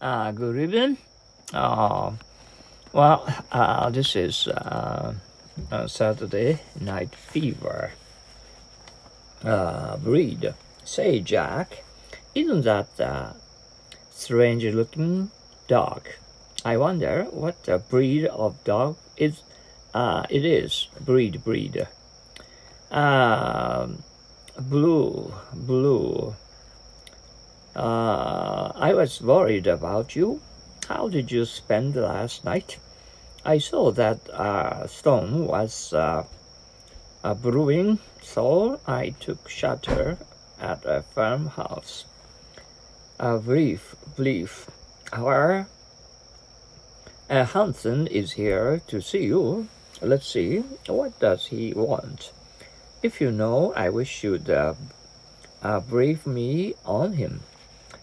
Uh, good evening. Uh, well, uh, this is uh, uh, Saturday Night Fever. Uh, breed. Say, Jack, isn't that a strange looking dog? I wonder what the breed of dog is. Uh, it is breed, breed. Um, blue, blue. Uh, I was worried about you. How did you spend last night? I saw that uh, storm was uh, brewing, so I took shelter at a farmhouse. A brief, brief. Our uh, Hansen is here to see you. Let's see, what does he want? If you know, I wish you'd uh, uh, brief me on him.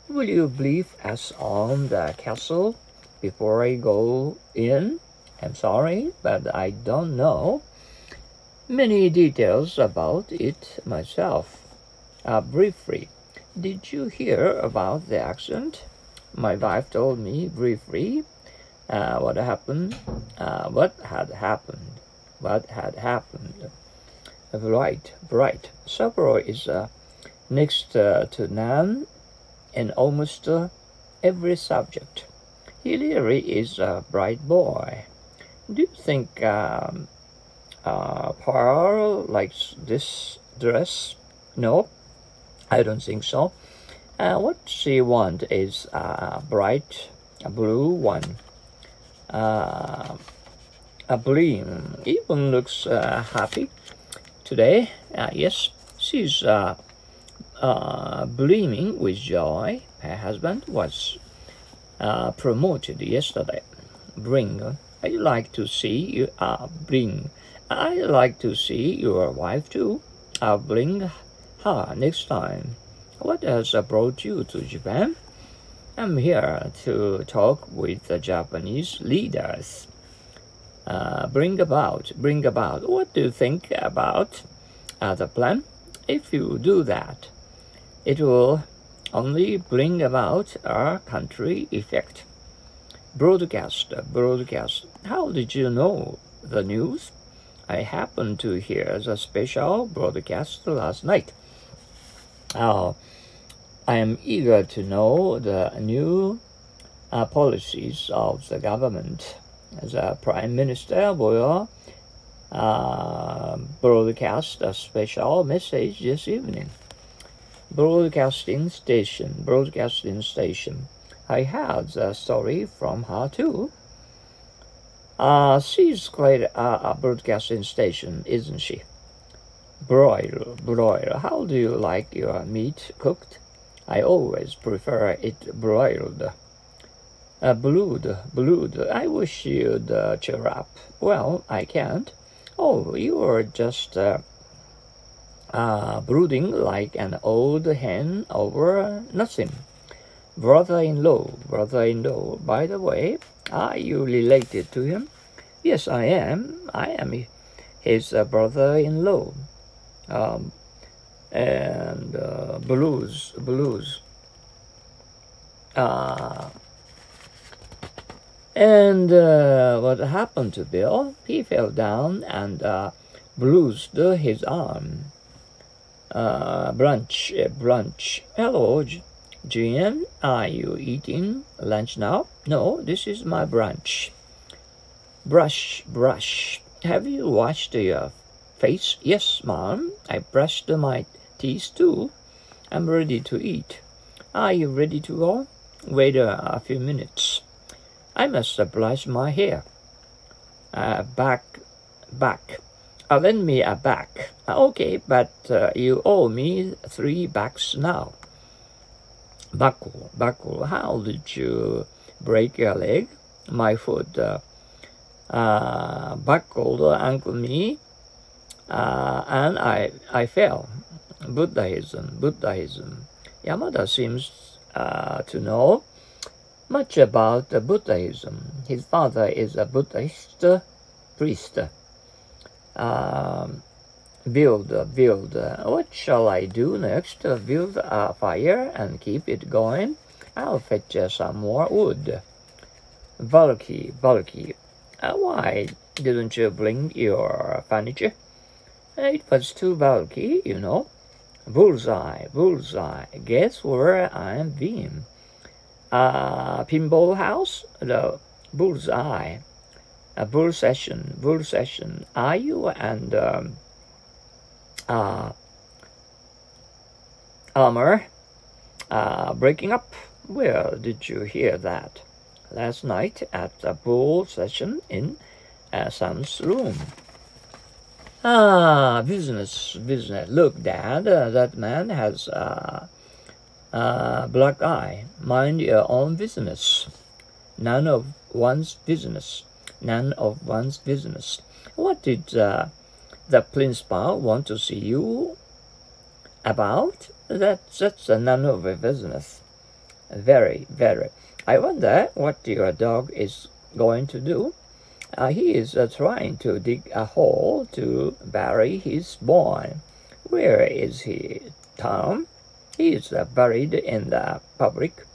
Will you brief us on the castle before I go in? I'm sorry, but I don't know many details about it myself. Uh, briefly, did you hear about the accident? My wife told me briefly uh, what happened, uh, what had happened, what had happened. Right, right. Saburo is uh, next uh, to Nan in almost uh, every subject. He really is a bright boy. Do you think um, uh, Pearl likes this dress? No, I don't think so. Uh, what she wants is a bright blue one. Uh, a Blim even looks uh, happy today. Uh, yes, she's uh, with joy. Her husband was uh, promoted yesterday. Bring, I like to see you. Uh, bring, I like to see your wife too. I'll bring her next time. What has brought you to Japan? I'm here to talk with the Japanese leaders. Uh, bring about, bring about. What do you think about uh, the plan? If you do that, it will only bring about a country effect. Broadcast, broadcast. How did you know the news? I happened to hear the special broadcast last night. Uh, I am eager to know the new uh, policies of the government. The Prime Minister will uh, broadcast a special message this evening broadcasting station, broadcasting station. I heard a story from her too. Uh, she's quite a, a broadcasting station, isn't she? Broil, broil. How do you like your meat cooked? I always prefer it broiled. Uh, blood, blood. I wish you'd uh, cheer up. Well, I can't. Oh, you're just uh, uh, brooding like an old hen over nothing. Brother-in-law, brother-in-law. By the way, are you related to him? Yes, I am. I am his uh, brother-in-law. Um, and uh, blues, blues. Uh, and uh, what happened to Bill? He fell down and uh, bruised his arm uh, brunch, uh, brunch. Hello, Jean. Are you eating lunch now? No, this is my brunch. Brush, brush. Have you washed your face? Yes, ma'am. I brushed my teeth too. I'm ready to eat. Are you ready to go? Wait a few minutes. I must brush my hair. Uh, back, back. Uh, lend me a back. Uh, okay, but uh, you owe me three bucks now. Buckle, buckle. How did you break your leg? My foot uh, uh, buckled ankle me, uh, and I I fell. Buddhism, Buddhism. Yamada seems uh, to know much about Buddhism. His father is a Buddhist priest um, build, build. What shall I do next? Build a fire and keep it going. I'll fetch uh, some more wood. Bulky, bulky. Uh, why didn't you bring your furniture? It was too bulky, you know. Bullseye, bullseye. Guess where I'm being? Uh, pinball house? The bullseye. A bull session, bull session. Are you and um, uh, Elmer uh, breaking up? Where did you hear that? Last night at a bull session in uh, Sam's room. Ah, business, business. Look, Dad, uh, that man has a uh, uh, black eye. Mind your own business. None of one's business. None of one's business. What did uh, the principal want to see you about? That, that's none of your business. Very, very. I wonder what your dog is going to do. Uh, he is uh, trying to dig a hole to bury his boy. Where is he, Tom? He is uh, buried in the public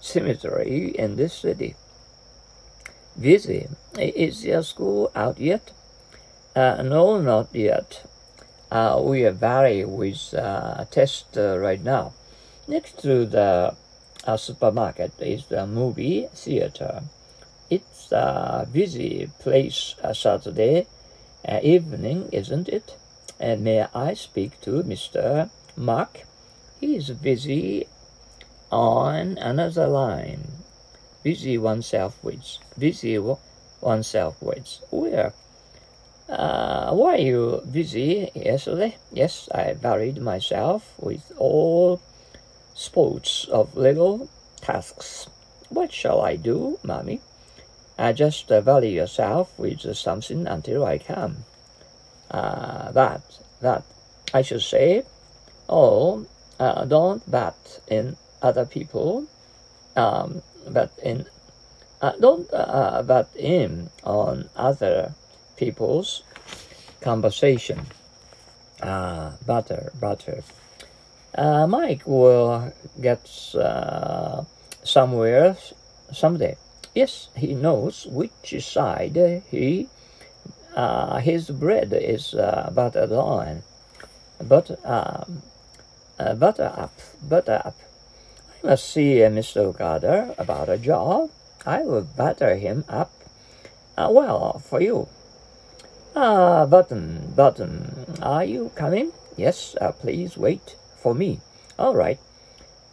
cemetery in this city. Busy. Is your school out yet? Uh, no, not yet. Uh, we are very with uh, test right now. Next to the supermarket is the movie theater. It's a busy place a Saturday uh, evening, isn't it? Uh, may I speak to Mr. Mark? He is busy on another line. Busy oneself with. Busy oneself with. Where? Uh, were you busy yesterday? Yes, I buried myself with all sports of little tasks. What shall I do, mommy? Uh, just uh, yourself with uh, something until I come. Uh, that, that, I should say, oh, uh, don't bat in other people, um, but in, uh, don't uh, bet in on other people's conversation. Uh, butter, butter. Uh, Mike will get uh, somewhere someday. Yes, he knows which side he uh, his bread is buttered on. But um, butter up, butter up. I must see uh, Mr. Okada about a job. I will butter him up. Well, for you. Ah, Button, Button, are you coming? Yes, uh, please wait for me. All right.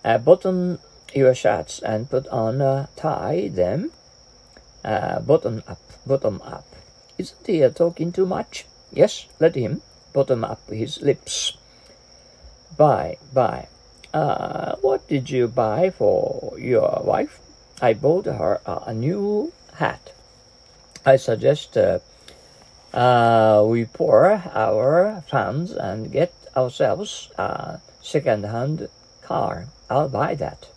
Uh, button your shirts and put on a tie them uh, bottom up, bottom up. Isn't he uh, talking too much? Yes, let him bottom up his lips. Buy, buy. Uh, what did you buy for your wife? I bought her a new hat. I suggest uh, uh, we pour our funds and get ourselves a second-hand car. I'll buy that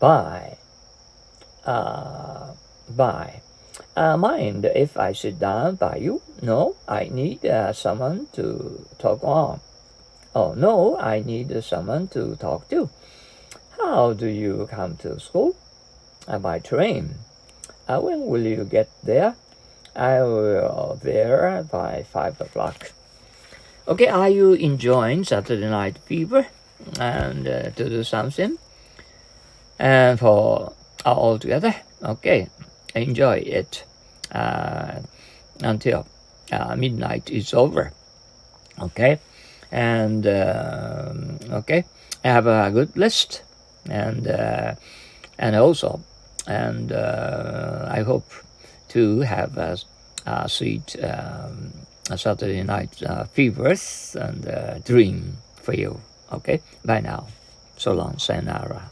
Buy. uh, by. Uh, mind if I sit down by you? No, I need uh, someone to talk on. Oh, no, I need someone to talk to. How do you come to school? Uh, by train. Uh, when will you get there? I will be there by 5 o'clock. Okay, are you enjoying Saturday Night Fever? And uh, to do something? and for all together. Okay, enjoy it uh, until uh, midnight is over. Okay, and uh, okay, have a good list, and uh, and also, and uh, I hope to have a, a sweet um, a Saturday night uh, fevers and dream for you. Okay, bye now. So long, sayonara.